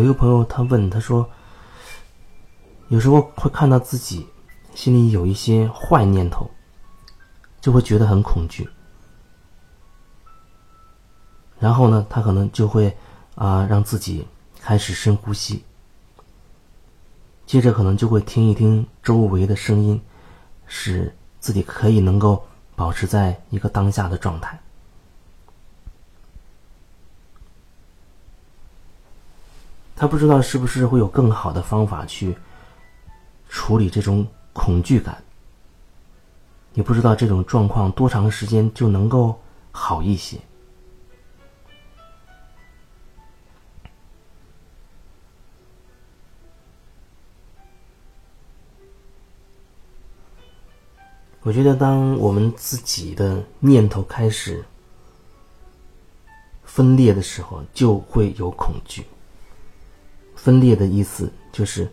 有一个朋友他问他说，有时候会看到自己心里有一些坏念头，就会觉得很恐惧。然后呢，他可能就会啊让自己开始深呼吸，接着可能就会听一听周围的声音，使自己可以能够保持在一个当下的状态。他不知道是不是会有更好的方法去处理这种恐惧感，也不知道这种状况多长时间就能够好一些。我觉得，当我们自己的念头开始分裂的时候，就会有恐惧。分裂的意思就是，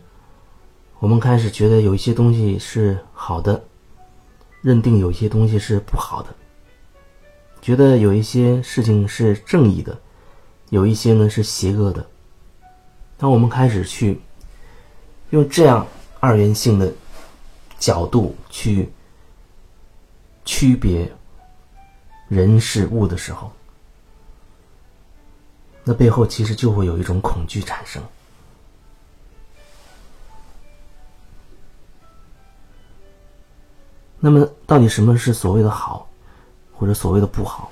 我们开始觉得有一些东西是好的，认定有一些东西是不好的，觉得有一些事情是正义的，有一些呢是邪恶的。当我们开始去用这样二元性的角度去。区别人事物的时候，那背后其实就会有一种恐惧产生。那么，到底什么是所谓的好，或者所谓的不好？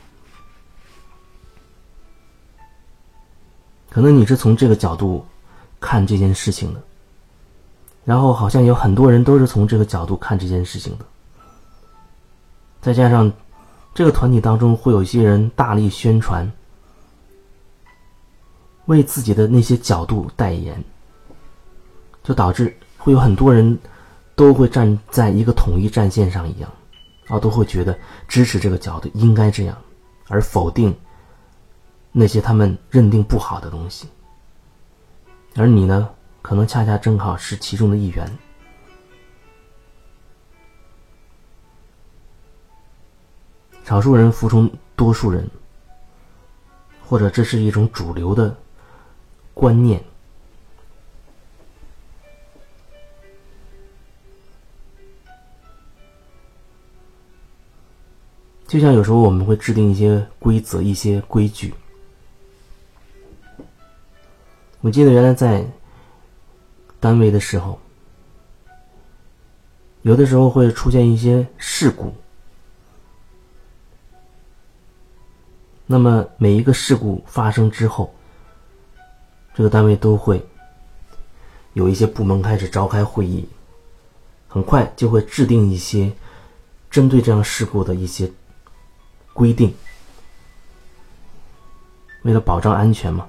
可能你是从这个角度看这件事情的，然后好像有很多人都是从这个角度看这件事情的。再加上，这个团体当中会有一些人大力宣传，为自己的那些角度代言，就导致会有很多人都会站在一个统一战线上一样，啊，都会觉得支持这个角度应该这样，而否定那些他们认定不好的东西。而你呢，可能恰恰正好是其中的一员。少数人服从多数人，或者这是一种主流的观念。就像有时候我们会制定一些规则、一些规矩。我记得原来在单位的时候，有的时候会出现一些事故。那么每一个事故发生之后，这个单位都会有一些部门开始召开会议，很快就会制定一些针对这样事故的一些规定。为了保障安全嘛，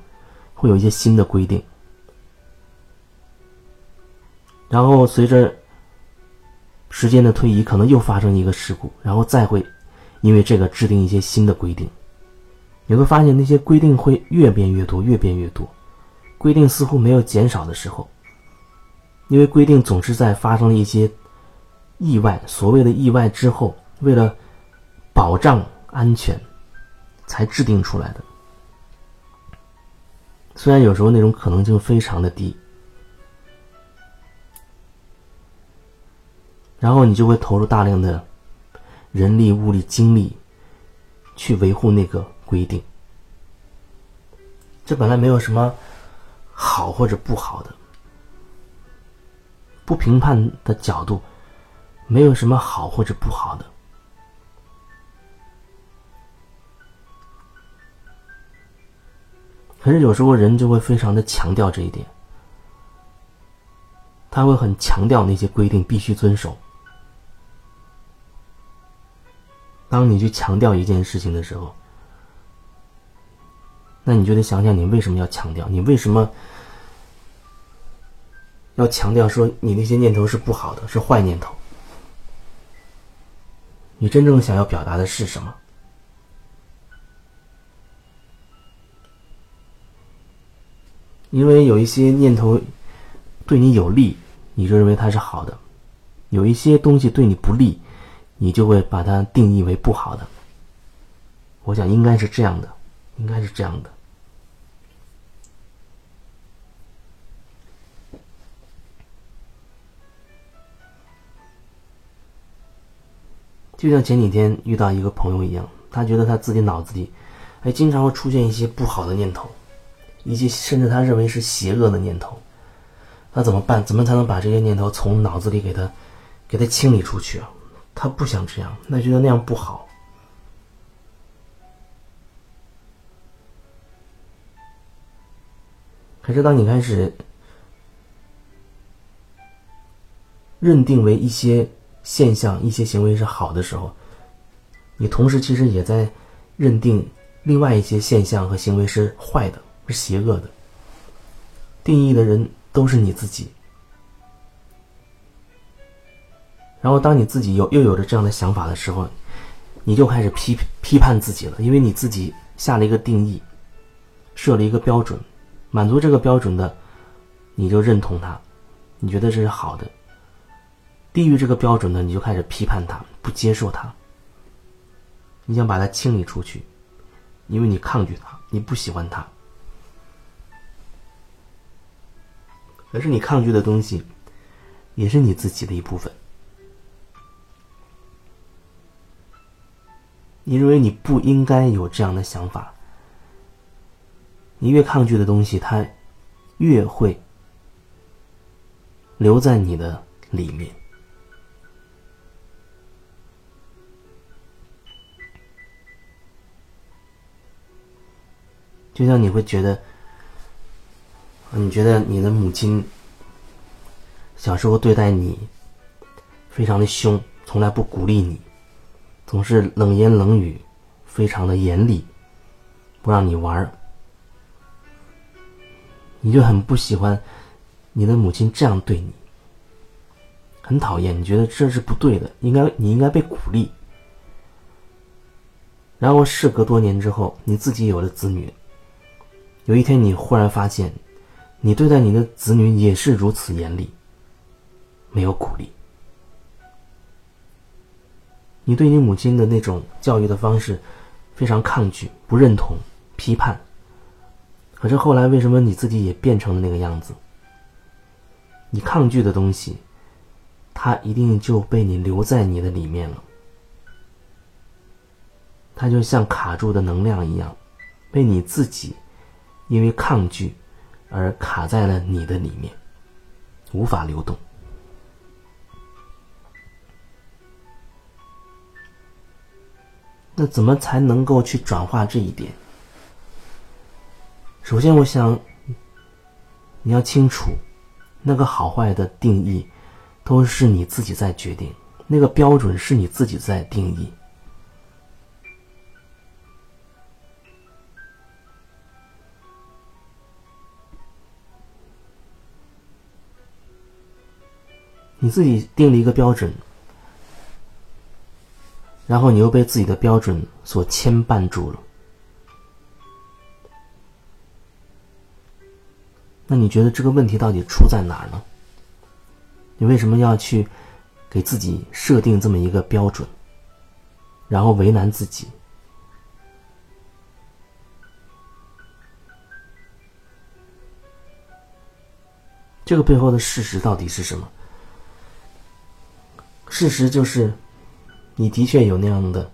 会有一些新的规定。然后随着时间的推移，可能又发生一个事故，然后再会因为这个制定一些新的规定。你会发现那些规定会越变越多，越变越多，规定似乎没有减少的时候，因为规定总是在发生了一些意外，所谓的意外之后，为了保障安全才制定出来的。虽然有时候那种可能性非常的低，然后你就会投入大量的人力、物力、精力去维护那个。规定，这本来没有什么好或者不好的，不评判的角度，没有什么好或者不好的。可是有时候人就会非常的强调这一点，他会很强调那些规定必须遵守。当你去强调一件事情的时候，那你就得想想，你为什么要强调？你为什么要强调说你那些念头是不好的，是坏念头？你真正想要表达的是什么？因为有一些念头对你有利你就认为它是好的有一些东西对你不利你就会把它定义为不好的。我想应该是这样的应该是这样的。就像前几天遇到一个朋友一样他觉得他自己脑子里还经常会出现一些不好的念头。一些甚至他认为是邪恶的念头。那怎么办？怎么才能把这些念头从脑子里给他，给他清理出去啊？他不想这样，他觉得那样不好。可是当你开始认定为一些现象、一些行为是好的时候，你同时其实也在认定另外一些现象和行为是坏的、是邪恶的。定义的人。都是你自己。然后，当你自己有又有着这样的想法的时候，你就开始批批判自己了，因为你自己下了一个定义，设了一个标准，满足这个标准的，你就认同它，你觉得这是好的；低于这个标准的，你就开始批判它，不接受它，你想把它清理出去，因为你抗拒它，你不喜欢它。可是你抗拒的东西，也是你自己的一部分。你认为你不应该有这样的想法，你越抗拒的东西，它越会留在你的里面。就像你会觉得。你觉得你的母亲小时候对待你非常的凶，从来不鼓励你，总是冷言冷语，非常的严厉，不让你玩儿，你就很不喜欢你的母亲这样对你，很讨厌，你觉得这是不对的，应该你应该被鼓励。然后事隔多年之后，你自己有了子女，有一天你忽然发现。你对待你的子女也是如此严厉，没有鼓励。你对你母亲的那种教育的方式非常抗拒、不认同、批判。可是后来为什么你自己也变成了那个样子？你抗拒的东西，它一定就被你留在你的里面了。它就像卡住的能量一样，被你自己因为抗拒。而卡在了你的里面，无法流动。那怎么才能够去转化这一点？首先，我想你要清楚，那个好坏的定义都是你自己在决定，那个标准是你自己在定义。你自己定了一个标准，然后你又被自己的标准所牵绊住了。那你觉得这个问题到底出在哪儿呢？你为什么要去给自己设定这么一个标准，然后为难自己？这个背后的事实到底是什么？事实就是，你的确有那样的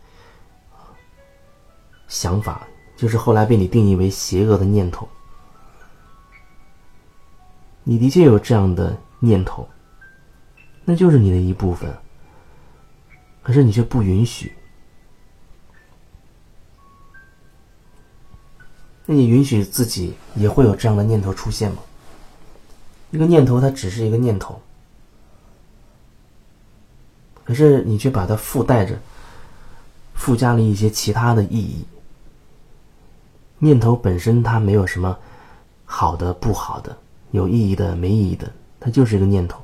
想法，就是后来被你定义为邪恶的念头。你的确有这样的念头，那就是你的一部分。可是你却不允许。那你允许自己也会有这样的念头出现吗？一个念头，它只是一个念头。可是你却把它附带着，附加了一些其他的意义。念头本身它没有什么好的、不好的，有意义的、没意义的，它就是一个念头。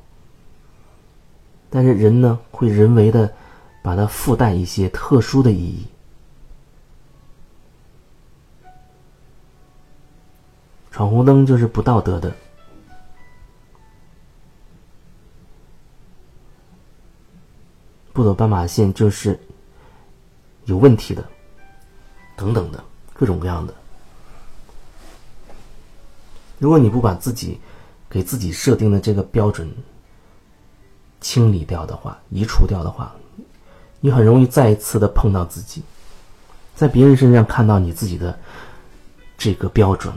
但是人呢，会人为的把它附带一些特殊的意义。闯红灯就是不道德的。不走斑马线就是有问题的，等等的各种各样的。如果你不把自己给自己设定的这个标准清理掉的话，移除掉的话，你很容易再一次的碰到自己，在别人身上看到你自己的这个标准。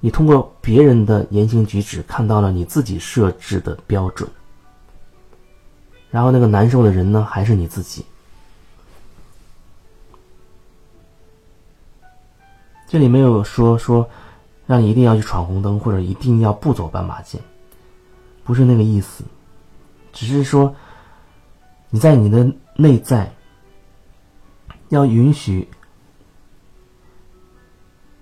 你通过别人的言行举止看到了你自己设置的标准，然后那个难受的人呢，还是你自己。这里没有说说让你一定要去闯红灯，或者一定要不走斑马线，不是那个意思，只是说。你在你的内在要允许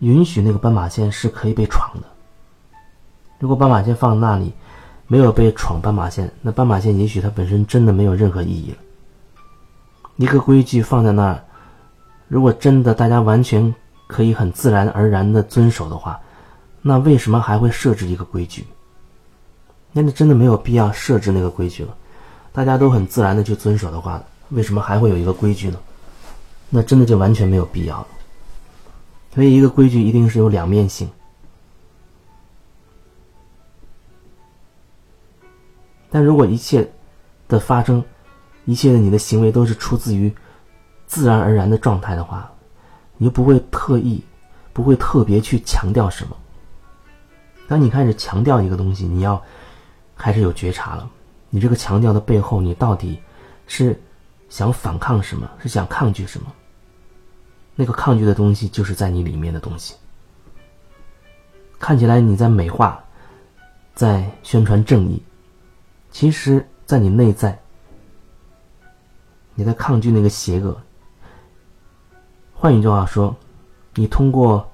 允许那个斑马线是可以被闯的。如果斑马线放那里，没有被闯斑马线，那斑马线也许它本身真的没有任何意义了。一个规矩放在那儿，如果真的大家完全可以很自然而然的遵守的话，那为什么还会设置一个规矩？那就真的没有必要设置那个规矩了。大家都很自然的去遵守的话，为什么还会有一个规矩呢？那真的就完全没有必要了。所以，一个规矩一定是有两面性。但如果一切的发生，一切的你的行为都是出自于自然而然的状态的话，你就不会特意，不会特别去强调什么。当你开始强调一个东西，你要开始有觉察了。你这个强调的背后，你到底是想反抗什么？是想抗拒什么？那个抗拒的东西，就是在你里面的东西。看起来你在美化，在宣传正义，其实，在你内在，你在抗拒那个邪恶。换一句话说，你通过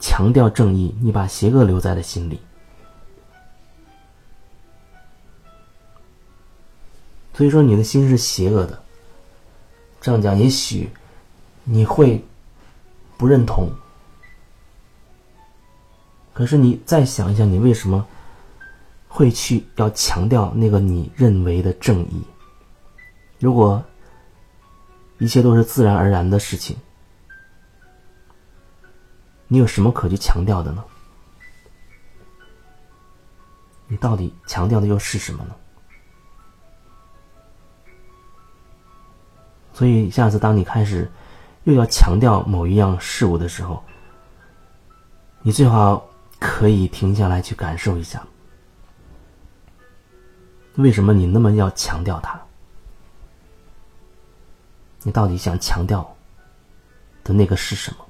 强调正义，你把邪恶留在了心里。所以说你的心是邪恶的，这样讲也许你会不认同。可是你再想一想，你为什么会去要强调那个你认为的正义？如果一切都是自然而然的事情，你有什么可去强调的呢？你到底强调的又是什么呢？所以，下次当你开始又要强调某一样事物的时候，你最好可以停下来去感受一下，为什么你那么要强调它？你到底想强调的那个是什么？